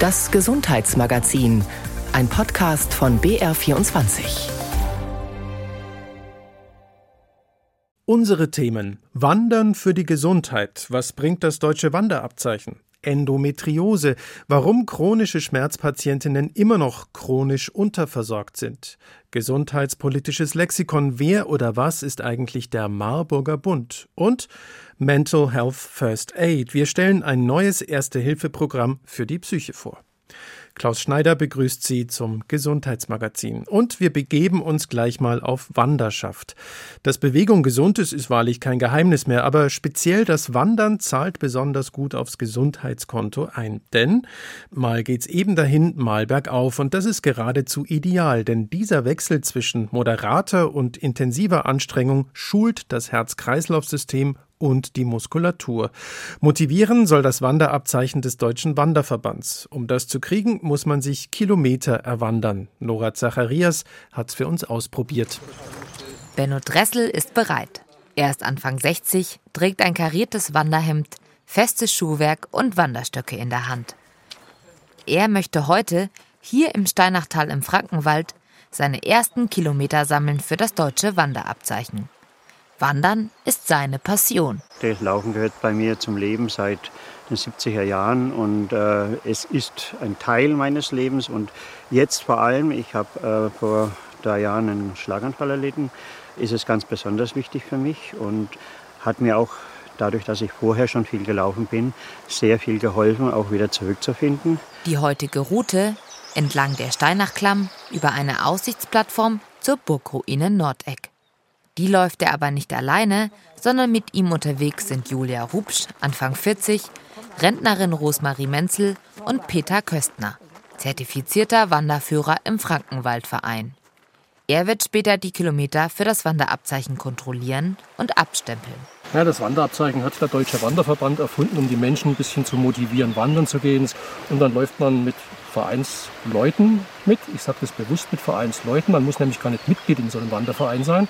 Das Gesundheitsmagazin, ein Podcast von BR24. Unsere Themen. Wandern für die Gesundheit. Was bringt das deutsche Wanderabzeichen? Endometriose, warum chronische Schmerzpatientinnen immer noch chronisch unterversorgt sind. Gesundheitspolitisches Lexikon, wer oder was ist eigentlich der Marburger Bund? Und Mental Health First Aid. Wir stellen ein neues Erste-Hilfe-Programm für die Psyche vor. Klaus Schneider begrüßt Sie zum Gesundheitsmagazin. Und wir begeben uns gleich mal auf Wanderschaft. Dass Bewegung gesund ist, ist wahrlich kein Geheimnis mehr, aber speziell das Wandern zahlt besonders gut aufs Gesundheitskonto ein. Denn mal geht's eben dahin, mal bergauf. Und das ist geradezu ideal, denn dieser Wechsel zwischen moderater und intensiver Anstrengung schult das Herz-Kreislauf-System und die Muskulatur. Motivieren soll das Wanderabzeichen des Deutschen Wanderverbands. Um das zu kriegen, muss man sich Kilometer erwandern. Nora Zacharias hat's für uns ausprobiert. Benno Dressel ist bereit. Er ist Anfang 60, trägt ein kariertes Wanderhemd, festes Schuhwerk und Wanderstöcke in der Hand. Er möchte heute, hier im Steinachtal im Frankenwald, seine ersten Kilometer sammeln für das deutsche Wanderabzeichen. Wandern ist seine Passion. Das Laufen gehört bei mir zum Leben seit den 70er Jahren und äh, es ist ein Teil meines Lebens und jetzt vor allem, ich habe äh, vor drei Jahren einen Schlaganfall erlitten, ist es ganz besonders wichtig für mich und hat mir auch dadurch, dass ich vorher schon viel gelaufen bin, sehr viel geholfen, auch wieder zurückzufinden. Die heutige Route entlang der Steinachklamm über eine Aussichtsplattform zur Burgruine Nordeck. Die läuft er aber nicht alleine, sondern mit ihm unterwegs sind Julia Rupsch, Anfang 40, Rentnerin Rosmarie Menzel und Peter Köstner, zertifizierter Wanderführer im Frankenwaldverein. Er wird später die Kilometer für das Wanderabzeichen kontrollieren und abstempeln. Ja, das Wanderabzeichen hat der Deutsche Wanderverband erfunden, um die Menschen ein bisschen zu motivieren, wandern zu gehen. Und dann läuft man mit Vereinsleuten mit. Ich sage das bewusst mit Vereinsleuten. Man muss nämlich gar nicht Mitglied in so einem Wanderverein sein.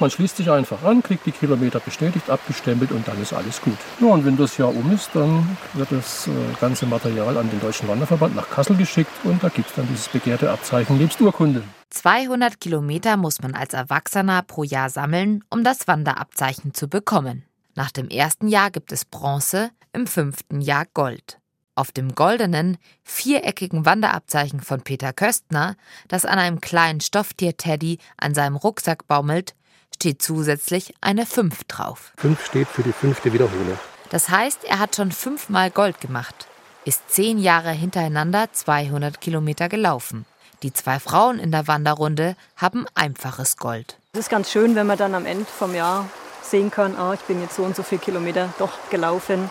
Man schließt sich einfach an, kriegt die Kilometer bestätigt, abgestempelt und dann ist alles gut. Ja, und wenn das Jahr um ist, dann wird das äh, ganze Material an den Deutschen Wanderverband nach Kassel geschickt und da gibt es dann dieses begehrte Abzeichen nebst Urkunde. 200 Kilometer muss man als Erwachsener pro Jahr sammeln, um das Wanderabzeichen zu bekommen. Nach dem ersten Jahr gibt es Bronze, im fünften Jahr Gold. Auf dem goldenen, viereckigen Wanderabzeichen von Peter Köstner, das an einem kleinen Stofftier-Teddy an seinem Rucksack baumelt, steht zusätzlich eine 5 drauf. 5 steht für die fünfte Wiederholung. Das heißt, er hat schon fünfmal Gold gemacht, ist zehn Jahre hintereinander 200 Kilometer gelaufen. Die zwei Frauen in der Wanderrunde haben einfaches Gold. Es ist ganz schön, wenn man dann am Ende vom Jahr sehen kann, ah, ich bin jetzt so und so viele Kilometer doch gelaufen.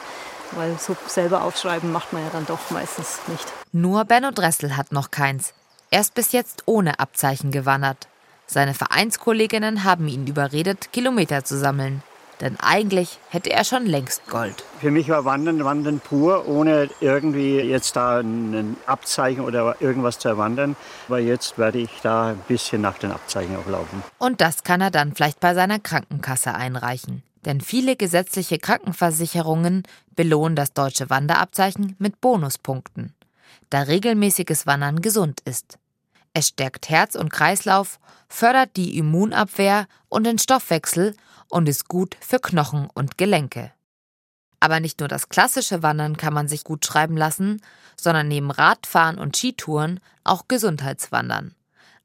Weil so selber aufschreiben macht man ja dann doch meistens nicht. Nur Benno Dressel hat noch keins. Er ist bis jetzt ohne Abzeichen gewandert. Seine Vereinskolleginnen haben ihn überredet, Kilometer zu sammeln. Denn eigentlich hätte er schon längst Gold. Für mich war Wandern Wandern pur, ohne irgendwie jetzt da ein Abzeichen oder irgendwas zu erwandern. Aber jetzt werde ich da ein bisschen nach den Abzeichen auch laufen. Und das kann er dann vielleicht bei seiner Krankenkasse einreichen. Denn viele gesetzliche Krankenversicherungen belohnen das deutsche Wanderabzeichen mit Bonuspunkten, da regelmäßiges Wandern gesund ist. Es stärkt Herz und Kreislauf, fördert die Immunabwehr und den Stoffwechsel und ist gut für Knochen und Gelenke. Aber nicht nur das klassische Wandern kann man sich gut schreiben lassen, sondern neben Radfahren und Skitouren auch Gesundheitswandern.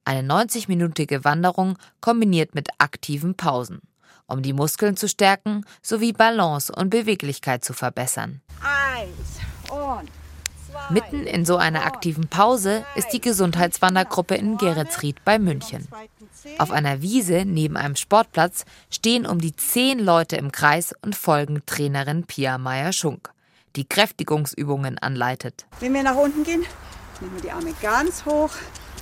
Eine 90-minütige Wanderung kombiniert mit aktiven Pausen, um die Muskeln zu stärken sowie Balance und Beweglichkeit zu verbessern. Eins und Mitten in so einer aktiven Pause ist die Gesundheitswandergruppe in Geretsried bei München. Auf einer Wiese neben einem Sportplatz stehen um die zehn Leute im Kreis und folgen Trainerin Pia Meyer-Schunk, die Kräftigungsübungen anleitet. Wenn wir nach unten gehen, nehmen wir die Arme ganz hoch,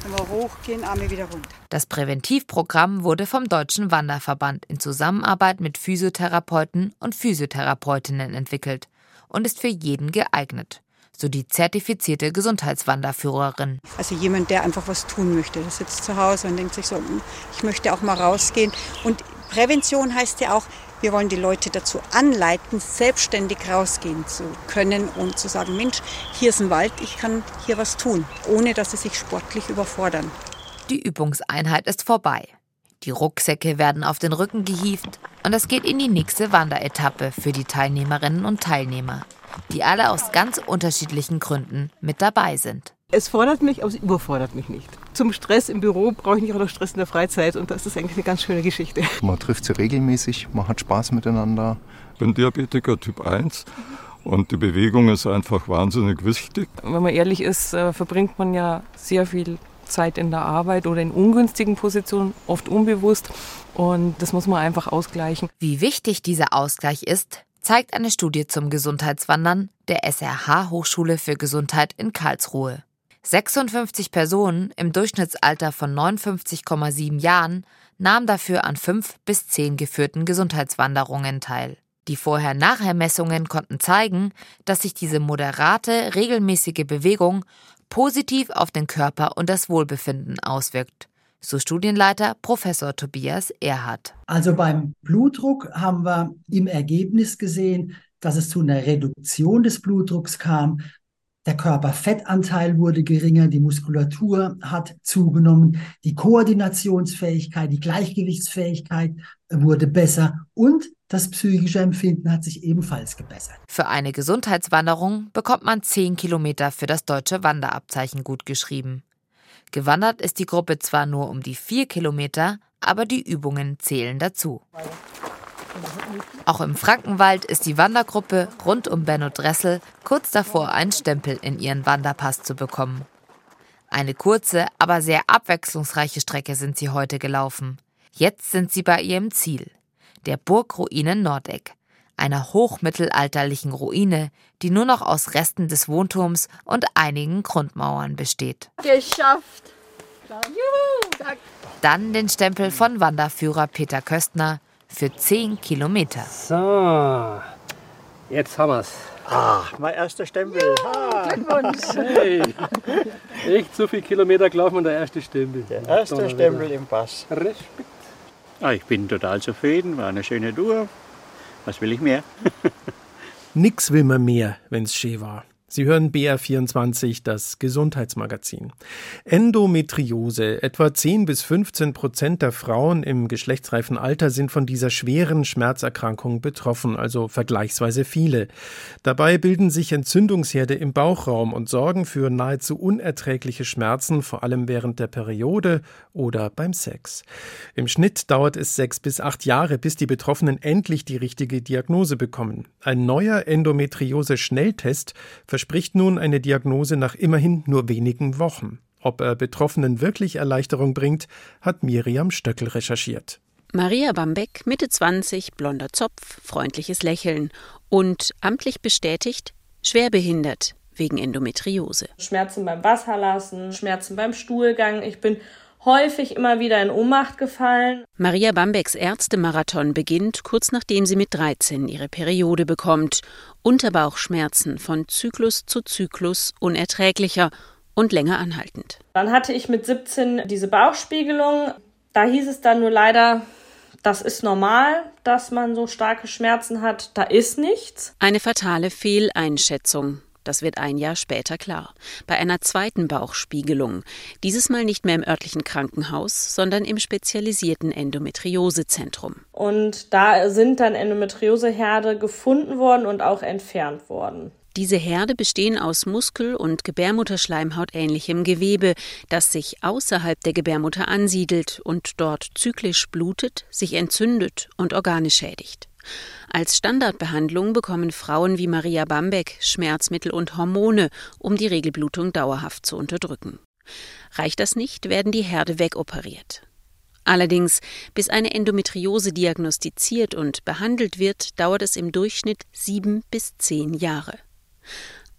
wenn wir hochgehen, Arme wieder runter. Das Präventivprogramm wurde vom Deutschen Wanderverband in Zusammenarbeit mit Physiotherapeuten und Physiotherapeutinnen entwickelt und ist für jeden geeignet so die zertifizierte Gesundheitswanderführerin. Also jemand, der einfach was tun möchte. Der sitzt zu Hause und denkt sich so, hm, ich möchte auch mal rausgehen. Und Prävention heißt ja auch, Wir wollen die Leute dazu anleiten, selbstständig rausgehen zu können und zu sagen, Mensch, hier ist ein Wald, ich kann hier was tun, ohne dass sie sich sportlich überfordern. Die Übungseinheit ist vorbei. Die Rucksäcke werden auf den Rücken gehievt und es geht in die nächste Wanderetappe für die Teilnehmerinnen und Teilnehmer, die alle aus ganz unterschiedlichen Gründen mit dabei sind. Es fordert mich, aber es überfordert mich nicht. Zum Stress im Büro brauche ich nicht auch noch Stress in der Freizeit und das ist eigentlich eine ganz schöne Geschichte. Man trifft sie regelmäßig, man hat Spaß miteinander. Ich bin Diabetiker Typ 1 und die Bewegung ist einfach wahnsinnig wichtig. Wenn man ehrlich ist, äh, verbringt man ja sehr viel Zeit in der Arbeit oder in ungünstigen Positionen, oft unbewusst. Und das muss man einfach ausgleichen. Wie wichtig dieser Ausgleich ist, zeigt eine Studie zum Gesundheitswandern der SRH Hochschule für Gesundheit in Karlsruhe. 56 Personen im Durchschnittsalter von 59,7 Jahren nahmen dafür an fünf bis zehn geführten Gesundheitswanderungen teil. Die Vorher-Nachher-Messungen konnten zeigen, dass sich diese moderate, regelmäßige Bewegung positiv auf den Körper und das Wohlbefinden auswirkt. So Studienleiter Professor Tobias Erhardt. Also beim Blutdruck haben wir im Ergebnis gesehen, dass es zu einer Reduktion des Blutdrucks kam. Der Körperfettanteil wurde geringer, die Muskulatur hat zugenommen, die Koordinationsfähigkeit, die Gleichgewichtsfähigkeit wurde besser und das psychische Empfinden hat sich ebenfalls gebessert. Für eine Gesundheitswanderung bekommt man 10 Kilometer für das deutsche Wanderabzeichen gutgeschrieben. Gewandert ist die Gruppe zwar nur um die 4 Kilometer, aber die Übungen zählen dazu. Auch im Frankenwald ist die Wandergruppe rund um Benno Dressel kurz davor, einen Stempel in ihren Wanderpass zu bekommen. Eine kurze, aber sehr abwechslungsreiche Strecke sind sie heute gelaufen. Jetzt sind sie bei ihrem Ziel der Burgruine Nordeck, einer hochmittelalterlichen Ruine, die nur noch aus Resten des Wohnturms und einigen Grundmauern besteht. Geschafft! Juhu, Dann den Stempel von Wanderführer Peter Köstner für 10 Kilometer. So, jetzt haben wir's. Ah, mein erster Stempel. Ah. Glückwunsch. Hey, echt so viele Kilometer gelaufen und der erste Stempel. Der erste Stempel im Pass. Respekt. Ah, ich bin total zufrieden, war eine schöne Tour. Was will ich mehr? Nix will man mehr, wenn's schön war. Sie hören BR24, das Gesundheitsmagazin. Endometriose. Etwa 10 bis 15 Prozent der Frauen im geschlechtsreifen Alter sind von dieser schweren Schmerzerkrankung betroffen, also vergleichsweise viele. Dabei bilden sich Entzündungsherde im Bauchraum und sorgen für nahezu unerträgliche Schmerzen, vor allem während der Periode oder beim Sex. Im Schnitt dauert es sechs bis acht Jahre, bis die Betroffenen endlich die richtige Diagnose bekommen. Ein neuer Endometriose-Schnelltest verspricht nun eine Diagnose nach immerhin nur wenigen Wochen. Ob er Betroffenen wirklich Erleichterung bringt, hat Miriam Stöckel recherchiert. Maria Bambeck, Mitte 20, blonder Zopf, freundliches Lächeln und amtlich bestätigt, schwerbehindert wegen Endometriose. Schmerzen beim Wasserlassen, Schmerzen beim Stuhlgang. Ich bin häufig immer wieder in Ohnmacht gefallen. Maria Bambecks Ärztemarathon beginnt kurz nachdem sie mit 13 ihre Periode bekommt. Unterbauchschmerzen von Zyklus zu Zyklus unerträglicher und länger anhaltend. Dann hatte ich mit 17 diese Bauchspiegelung. Da hieß es dann nur leider, das ist normal, dass man so starke Schmerzen hat. Da ist nichts. Eine fatale Fehleinschätzung. Das wird ein Jahr später klar. Bei einer zweiten Bauchspiegelung. Dieses Mal nicht mehr im örtlichen Krankenhaus, sondern im spezialisierten Endometriosezentrum. Und da sind dann Endometrioseherde gefunden worden und auch entfernt worden. Diese Herde bestehen aus Muskel- und Gebärmutterschleimhaut ähnlichem Gewebe, das sich außerhalb der Gebärmutter ansiedelt und dort zyklisch blutet, sich entzündet und Organe schädigt. Als Standardbehandlung bekommen Frauen wie Maria Bambeck Schmerzmittel und Hormone, um die Regelblutung dauerhaft zu unterdrücken. Reicht das nicht, werden die Herde wegoperiert. Allerdings, bis eine Endometriose diagnostiziert und behandelt wird, dauert es im Durchschnitt sieben bis zehn Jahre.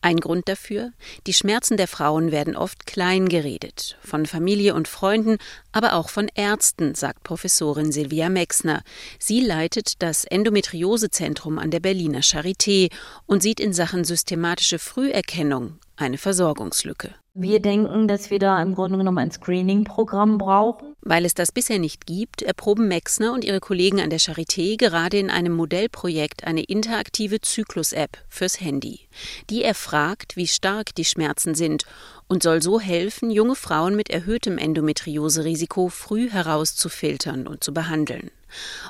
Ein Grund dafür, die Schmerzen der Frauen werden oft klein geredet, von Familie und Freunden, aber auch von Ärzten, sagt Professorin Silvia Mexner. Sie leitet das Endometriosezentrum an der Berliner Charité und sieht in Sachen systematische Früherkennung eine Versorgungslücke. Wir denken, dass wir da im Grunde genommen ein Screening-Programm brauchen. Weil es das bisher nicht gibt, erproben Mexner und ihre Kollegen an der Charité gerade in einem Modellprojekt eine interaktive Zyklus-App fürs Handy. Die erfragt, wie stark die Schmerzen sind und soll so helfen, junge Frauen mit erhöhtem Endometrioserisiko früh herauszufiltern und zu behandeln.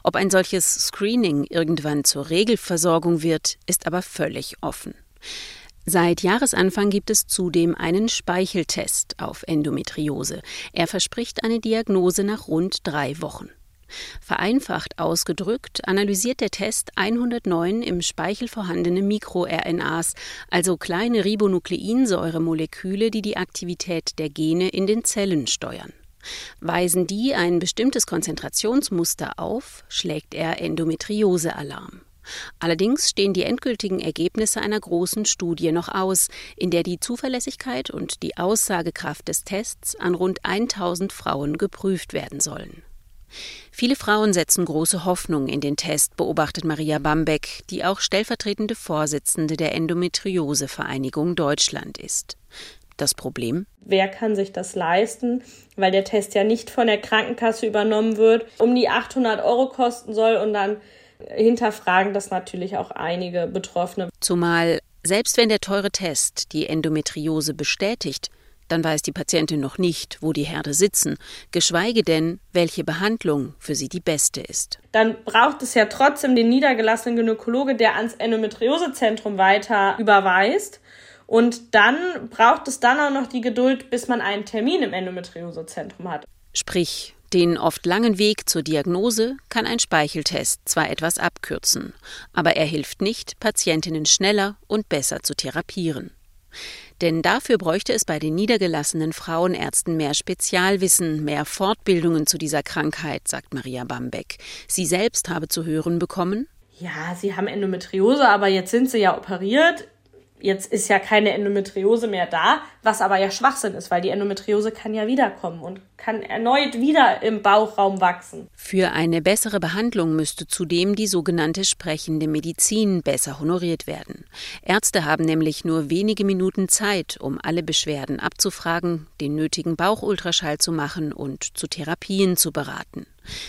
Ob ein solches Screening irgendwann zur Regelversorgung wird, ist aber völlig offen. Seit Jahresanfang gibt es zudem einen Speicheltest auf Endometriose. Er verspricht eine Diagnose nach rund drei Wochen. Vereinfacht ausgedrückt analysiert der Test 109 im Speichel vorhandene MikroRNAs, also kleine Ribonukleinsäuremoleküle, die die Aktivität der Gene in den Zellen steuern. Weisen die ein bestimmtes Konzentrationsmuster auf, schlägt er Endometriose-Alarm. Allerdings stehen die endgültigen Ergebnisse einer großen Studie noch aus, in der die Zuverlässigkeit und die Aussagekraft des Tests an rund 1000 Frauen geprüft werden sollen. Viele Frauen setzen große Hoffnung in den Test, beobachtet Maria Bambeck, die auch stellvertretende Vorsitzende der Endometriose-Vereinigung Deutschland ist. Das Problem? Wer kann sich das leisten, weil der Test ja nicht von der Krankenkasse übernommen wird, um die 800 Euro kosten soll und dann hinterfragen das natürlich auch einige Betroffene. Zumal, selbst wenn der teure Test die Endometriose bestätigt, dann weiß die Patientin noch nicht, wo die Herde sitzen, geschweige denn, welche Behandlung für sie die beste ist. Dann braucht es ja trotzdem den niedergelassenen Gynäkologe, der ans Endometriosezentrum weiter überweist. Und dann braucht es dann auch noch die Geduld, bis man einen Termin im Endometriosezentrum hat. Sprich, den oft langen Weg zur Diagnose kann ein Speicheltest zwar etwas abkürzen, aber er hilft nicht, Patientinnen schneller und besser zu therapieren. Denn dafür bräuchte es bei den niedergelassenen Frauenärzten mehr Spezialwissen, mehr Fortbildungen zu dieser Krankheit, sagt Maria Bambeck. Sie selbst habe zu hören bekommen, ja, sie haben Endometriose, aber jetzt sind sie ja operiert. Jetzt ist ja keine Endometriose mehr da, was aber ja Schwachsinn ist, weil die Endometriose kann ja wiederkommen und kann erneut wieder im Bauchraum wachsen. Für eine bessere Behandlung müsste zudem die sogenannte sprechende Medizin besser honoriert werden. Ärzte haben nämlich nur wenige Minuten Zeit, um alle Beschwerden abzufragen, den nötigen Bauchultraschall zu machen und zu Therapien zu beraten.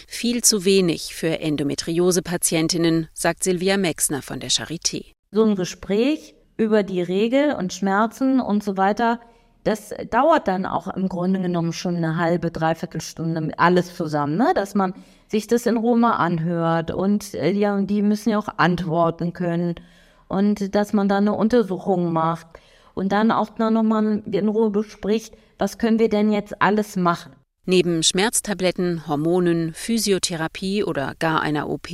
Viel zu wenig für Endometriose-Patientinnen, sagt Silvia Mexner von der Charité. So ein Gespräch über die Regel und Schmerzen und so weiter. Das dauert dann auch im Grunde genommen schon eine halbe, dreiviertel Stunde alles zusammen, ne? dass man sich das in Ruhe mal anhört und äh, ja, die müssen ja auch antworten können und dass man dann eine Untersuchung macht und dann auch noch mal in Ruhe bespricht, was können wir denn jetzt alles machen. Neben Schmerztabletten, Hormonen, Physiotherapie oder gar einer OP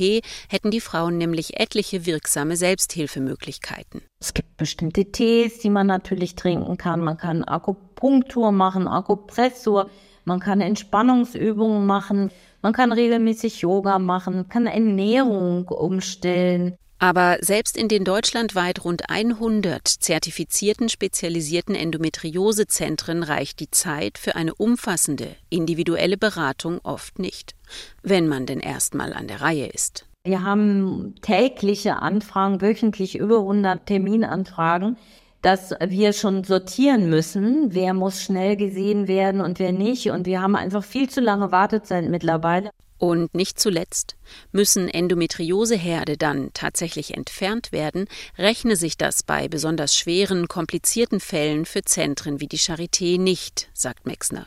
hätten die Frauen nämlich etliche wirksame Selbsthilfemöglichkeiten. Es gibt bestimmte Tees, die man natürlich trinken kann. Man kann Akupunktur machen, Akupressur, man kann Entspannungsübungen machen, man kann regelmäßig Yoga machen, kann Ernährung umstellen. Aber selbst in den deutschlandweit rund 100 zertifizierten spezialisierten Endometriosezentren reicht die Zeit für eine umfassende, individuelle Beratung oft nicht, wenn man denn erstmal an der Reihe ist. Wir haben tägliche Anfragen, wöchentlich über 100 Terminanfragen, dass wir schon sortieren müssen, wer muss schnell gesehen werden und wer nicht. Und wir haben einfach viel zu lange Wartezeit mittlerweile. Und nicht zuletzt, müssen Endometrioseherde dann tatsächlich entfernt werden, rechne sich das bei besonders schweren, komplizierten Fällen für Zentren wie die Charité nicht, sagt Mexner.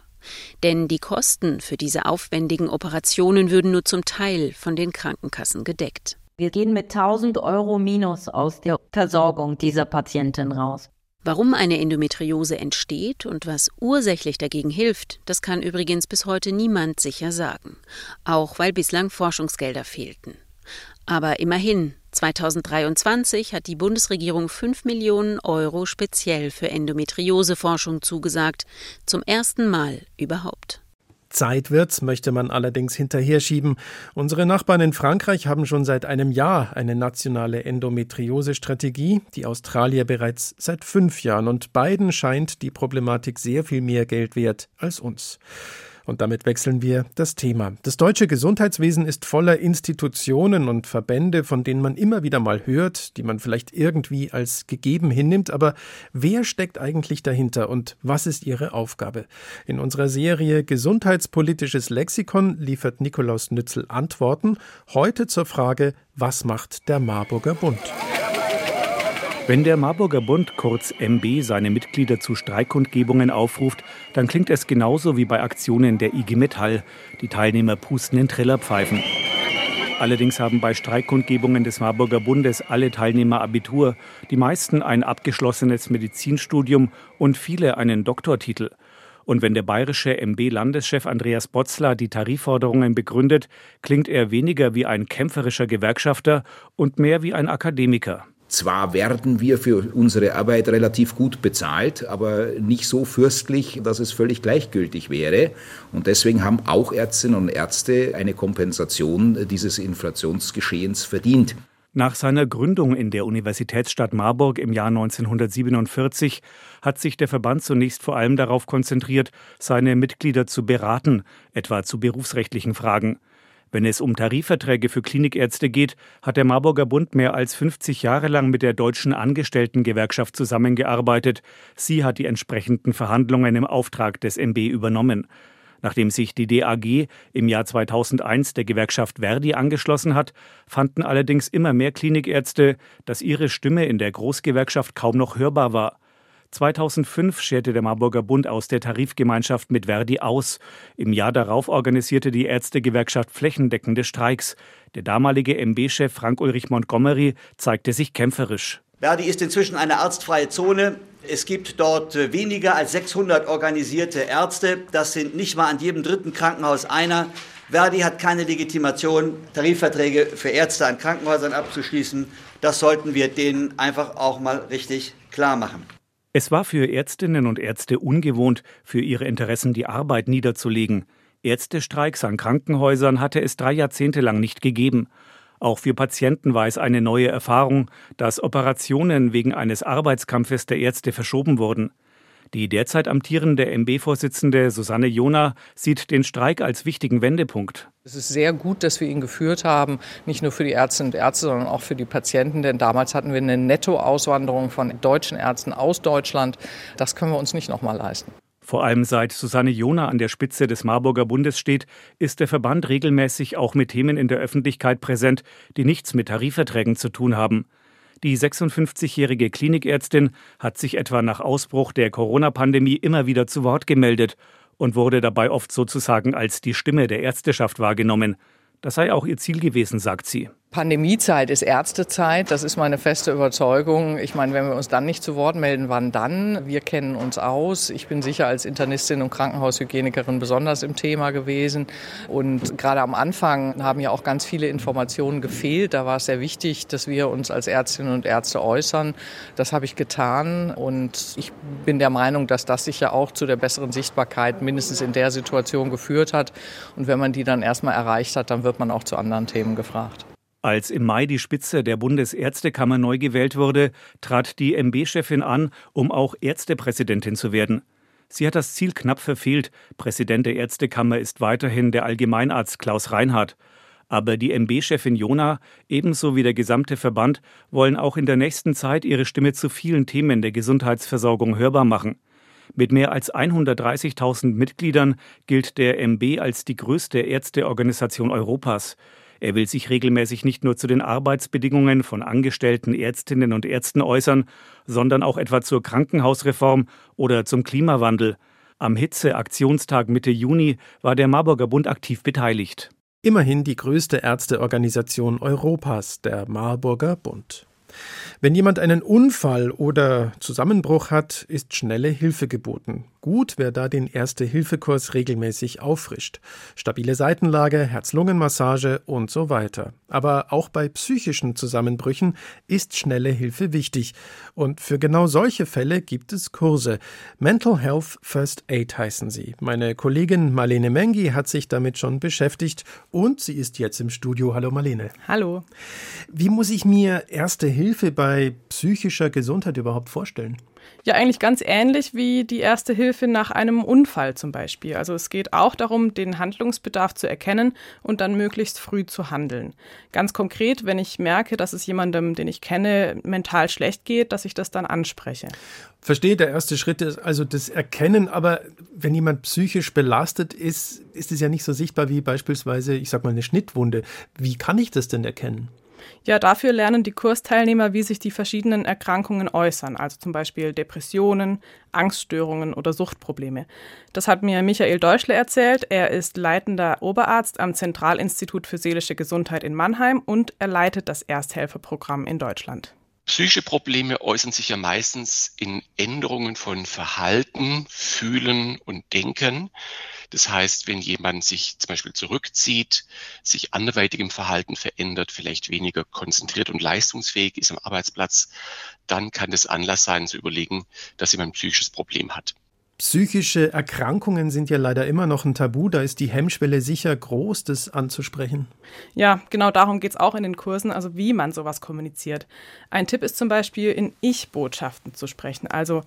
Denn die Kosten für diese aufwendigen Operationen würden nur zum Teil von den Krankenkassen gedeckt. Wir gehen mit 1000 Euro minus aus der Versorgung dieser Patientin raus. Warum eine Endometriose entsteht und was ursächlich dagegen hilft, das kann übrigens bis heute niemand sicher sagen, auch weil bislang Forschungsgelder fehlten. Aber immerhin, 2023 hat die Bundesregierung 5 Millionen Euro speziell für Endometrioseforschung zugesagt, zum ersten Mal überhaupt. Zeit wird's, möchte man allerdings hinterher schieben. Unsere Nachbarn in Frankreich haben schon seit einem Jahr eine nationale Endometriose-Strategie, die Australier bereits seit fünf Jahren. Und beiden scheint die Problematik sehr viel mehr Geld wert als uns. Und damit wechseln wir das Thema. Das deutsche Gesundheitswesen ist voller Institutionen und Verbände, von denen man immer wieder mal hört, die man vielleicht irgendwie als gegeben hinnimmt. Aber wer steckt eigentlich dahinter und was ist ihre Aufgabe? In unserer Serie Gesundheitspolitisches Lexikon liefert Nikolaus Nützel Antworten. Heute zur Frage, was macht der Marburger Bund? Wenn der Marburger Bund, kurz MB, seine Mitglieder zu Streikkundgebungen aufruft, dann klingt es genauso wie bei Aktionen der IG Metall. Die Teilnehmer pusten in Trillerpfeifen. Allerdings haben bei Streikkundgebungen des Marburger Bundes alle Teilnehmer Abitur, die meisten ein abgeschlossenes Medizinstudium und viele einen Doktortitel. Und wenn der bayerische MB-Landeschef Andreas Botzler die Tarifforderungen begründet, klingt er weniger wie ein kämpferischer Gewerkschafter und mehr wie ein Akademiker. Zwar werden wir für unsere Arbeit relativ gut bezahlt, aber nicht so fürstlich, dass es völlig gleichgültig wäre. Und deswegen haben auch Ärztinnen und Ärzte eine Kompensation dieses Inflationsgeschehens verdient. Nach seiner Gründung in der Universitätsstadt Marburg im Jahr 1947 hat sich der Verband zunächst vor allem darauf konzentriert, seine Mitglieder zu beraten, etwa zu berufsrechtlichen Fragen. Wenn es um Tarifverträge für Klinikärzte geht, hat der Marburger Bund mehr als 50 Jahre lang mit der Deutschen Angestelltengewerkschaft zusammengearbeitet. Sie hat die entsprechenden Verhandlungen im Auftrag des MB übernommen. Nachdem sich die DAG im Jahr 2001 der Gewerkschaft Verdi angeschlossen hat, fanden allerdings immer mehr Klinikärzte, dass ihre Stimme in der Großgewerkschaft kaum noch hörbar war. 2005 scherte der Marburger Bund aus der Tarifgemeinschaft mit Verdi aus. Im Jahr darauf organisierte die Ärztegewerkschaft flächendeckende Streiks. Der damalige MB-Chef Frank-Ulrich Montgomery zeigte sich kämpferisch. Verdi ist inzwischen eine arztfreie Zone. Es gibt dort weniger als 600 organisierte Ärzte. Das sind nicht mal an jedem dritten Krankenhaus einer. Verdi hat keine Legitimation, Tarifverträge für Ärzte an Krankenhäusern abzuschließen. Das sollten wir denen einfach auch mal richtig klar machen. Es war für Ärztinnen und Ärzte ungewohnt, für ihre Interessen die Arbeit niederzulegen. Ärztestreiks an Krankenhäusern hatte es drei Jahrzehnte lang nicht gegeben. Auch für Patienten war es eine neue Erfahrung, dass Operationen wegen eines Arbeitskampfes der Ärzte verschoben wurden. Die derzeit amtierende MB-Vorsitzende Susanne Jona sieht den Streik als wichtigen Wendepunkt. Es ist sehr gut, dass wir ihn geführt haben, nicht nur für die Ärztinnen und Ärzte, sondern auch für die Patienten, denn damals hatten wir eine Nettoauswanderung von deutschen Ärzten aus Deutschland. Das können wir uns nicht nochmal leisten. Vor allem seit Susanne Jona an der Spitze des Marburger Bundes steht, ist der Verband regelmäßig auch mit Themen in der Öffentlichkeit präsent, die nichts mit Tarifverträgen zu tun haben. Die 56-jährige Klinikärztin hat sich etwa nach Ausbruch der Corona-Pandemie immer wieder zu Wort gemeldet und wurde dabei oft sozusagen als die Stimme der Ärzteschaft wahrgenommen. Das sei auch ihr Ziel gewesen, sagt sie. Pandemiezeit ist Ärztezeit, das ist meine feste Überzeugung. Ich meine, wenn wir uns dann nicht zu Wort melden, wann dann? Wir kennen uns aus. Ich bin sicher als Internistin und Krankenhaushygienikerin besonders im Thema gewesen. Und gerade am Anfang haben ja auch ganz viele Informationen gefehlt. Da war es sehr wichtig, dass wir uns als Ärztinnen und Ärzte äußern. Das habe ich getan und ich bin der Meinung, dass das sicher auch zu der besseren Sichtbarkeit mindestens in der Situation geführt hat. Und wenn man die dann erstmal erreicht hat, dann wird man auch zu anderen Themen gefragt. Als im Mai die Spitze der Bundesärztekammer neu gewählt wurde, trat die MB-Chefin an, um auch Ärztepräsidentin zu werden. Sie hat das Ziel knapp verfehlt. Präsident der Ärztekammer ist weiterhin der Allgemeinarzt Klaus Reinhardt. Aber die MB-Chefin Jona, ebenso wie der gesamte Verband, wollen auch in der nächsten Zeit ihre Stimme zu vielen Themen der Gesundheitsversorgung hörbar machen. Mit mehr als 130.000 Mitgliedern gilt der MB als die größte Ärzteorganisation Europas. Er will sich regelmäßig nicht nur zu den Arbeitsbedingungen von angestellten Ärztinnen und Ärzten äußern, sondern auch etwa zur Krankenhausreform oder zum Klimawandel. Am Hitze-Aktionstag Mitte Juni war der Marburger Bund aktiv beteiligt. Immerhin die größte Ärzteorganisation Europas, der Marburger Bund. Wenn jemand einen Unfall oder Zusammenbruch hat, ist schnelle Hilfe geboten. Gut, wer da den Erste-Hilfe-Kurs regelmäßig auffrischt. Stabile Seitenlage, Herz-Lungen-Massage und so weiter. Aber auch bei psychischen Zusammenbrüchen ist schnelle Hilfe wichtig. Und für genau solche Fälle gibt es Kurse. Mental Health First Aid heißen sie. Meine Kollegin Marlene Mengi hat sich damit schon beschäftigt und sie ist jetzt im Studio. Hallo Marlene. Hallo. Wie muss ich mir Erste Hilfe bei psychischer Gesundheit überhaupt vorstellen? Ja, eigentlich ganz ähnlich wie die erste Hilfe nach einem Unfall zum Beispiel. Also es geht auch darum, den Handlungsbedarf zu erkennen und dann möglichst früh zu handeln. Ganz konkret, wenn ich merke, dass es jemandem, den ich kenne, mental schlecht geht, dass ich das dann anspreche. Verstehe, der erste Schritt ist also das Erkennen, aber wenn jemand psychisch belastet ist, ist es ja nicht so sichtbar wie beispielsweise, ich sag mal, eine Schnittwunde. Wie kann ich das denn erkennen? Ja, dafür lernen die Kursteilnehmer, wie sich die verschiedenen Erkrankungen äußern, also zum Beispiel Depressionen, Angststörungen oder Suchtprobleme. Das hat mir Michael Deutschle erzählt. Er ist leitender Oberarzt am Zentralinstitut für seelische Gesundheit in Mannheim und er leitet das Ersthelferprogramm in Deutschland. Psychische Probleme äußern sich ja meistens in Änderungen von Verhalten, Fühlen und Denken. Das heißt, wenn jemand sich zum Beispiel zurückzieht, sich anderweitig im Verhalten verändert, vielleicht weniger konzentriert und leistungsfähig ist am Arbeitsplatz, dann kann das Anlass sein zu überlegen, dass jemand ein psychisches Problem hat. Psychische Erkrankungen sind ja leider immer noch ein Tabu. Da ist die Hemmschwelle sicher groß, das anzusprechen. Ja, genau darum geht es auch in den Kursen, also wie man sowas kommuniziert. Ein Tipp ist zum Beispiel, in Ich-Botschaften zu sprechen. Also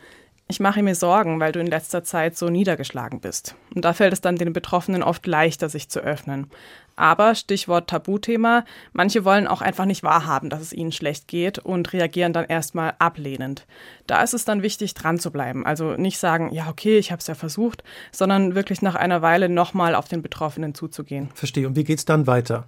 ich mache mir Sorgen, weil du in letzter Zeit so niedergeschlagen bist. Und da fällt es dann den Betroffenen oft leichter, sich zu öffnen. Aber Stichwort Tabuthema, manche wollen auch einfach nicht wahrhaben, dass es ihnen schlecht geht und reagieren dann erstmal ablehnend. Da ist es dann wichtig, dran zu bleiben. Also nicht sagen, ja, okay, ich habe es ja versucht, sondern wirklich nach einer Weile nochmal auf den Betroffenen zuzugehen. Verstehe. Und wie geht es dann weiter?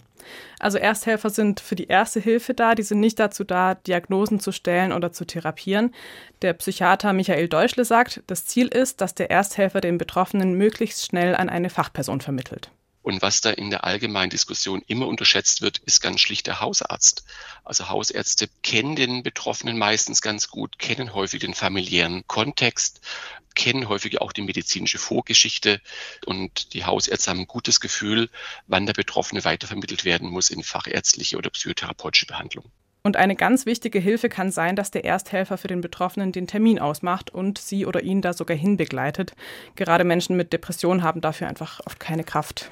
Also Ersthelfer sind für die erste Hilfe da, die sind nicht dazu da, Diagnosen zu stellen oder zu therapieren. Der Psychiater Michael Deutschle sagt, das Ziel ist, dass der Ersthelfer den Betroffenen möglichst schnell an eine Fachperson vermittelt. Und was da in der allgemeinen Diskussion immer unterschätzt wird, ist ganz schlicht der Hausarzt. Also Hausärzte kennen den Betroffenen meistens ganz gut, kennen häufig den familiären Kontext, kennen häufig auch die medizinische Vorgeschichte und die Hausärzte haben ein gutes Gefühl, wann der Betroffene weitervermittelt werden muss in fachärztliche oder psychotherapeutische Behandlung. Und eine ganz wichtige Hilfe kann sein, dass der Ersthelfer für den Betroffenen den Termin ausmacht und sie oder ihn da sogar hinbegleitet. Gerade Menschen mit Depressionen haben dafür einfach oft keine Kraft.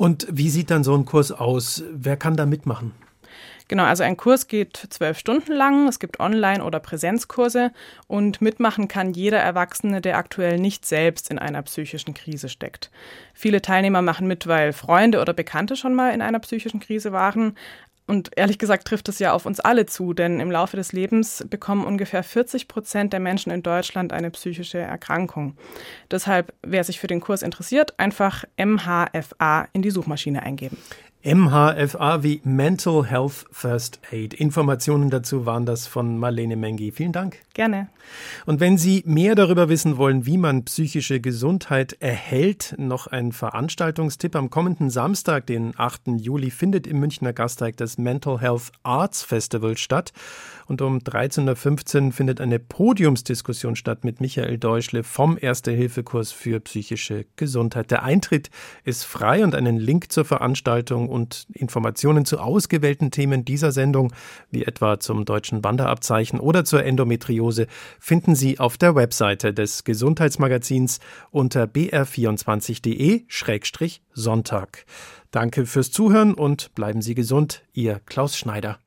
Und wie sieht dann so ein Kurs aus? Wer kann da mitmachen? Genau, also ein Kurs geht zwölf Stunden lang. Es gibt Online- oder Präsenzkurse und mitmachen kann jeder Erwachsene, der aktuell nicht selbst in einer psychischen Krise steckt. Viele Teilnehmer machen mit, weil Freunde oder Bekannte schon mal in einer psychischen Krise waren. Und ehrlich gesagt trifft es ja auf uns alle zu, denn im Laufe des Lebens bekommen ungefähr 40 Prozent der Menschen in Deutschland eine psychische Erkrankung. Deshalb, wer sich für den Kurs interessiert, einfach MHFA in die Suchmaschine eingeben. MHFA wie Mental Health First Aid. Informationen dazu waren das von Marlene Mengi. Vielen Dank. Gerne. Und wenn Sie mehr darüber wissen wollen, wie man psychische Gesundheit erhält, noch ein Veranstaltungstipp. Am kommenden Samstag, den 8. Juli, findet im Münchner Gasteig das Mental Health Arts Festival statt. Und um 13.15 Uhr findet eine Podiumsdiskussion statt mit Michael Deutschle vom Erste-Hilfe-Kurs für psychische Gesundheit. Der Eintritt ist frei und einen Link zur Veranstaltung und Informationen zu ausgewählten Themen dieser Sendung, wie etwa zum deutschen Wanderabzeichen oder zur Endometriose, finden Sie auf der Webseite des Gesundheitsmagazins unter br24.de-sonntag. Danke fürs Zuhören und bleiben Sie gesund, Ihr Klaus Schneider.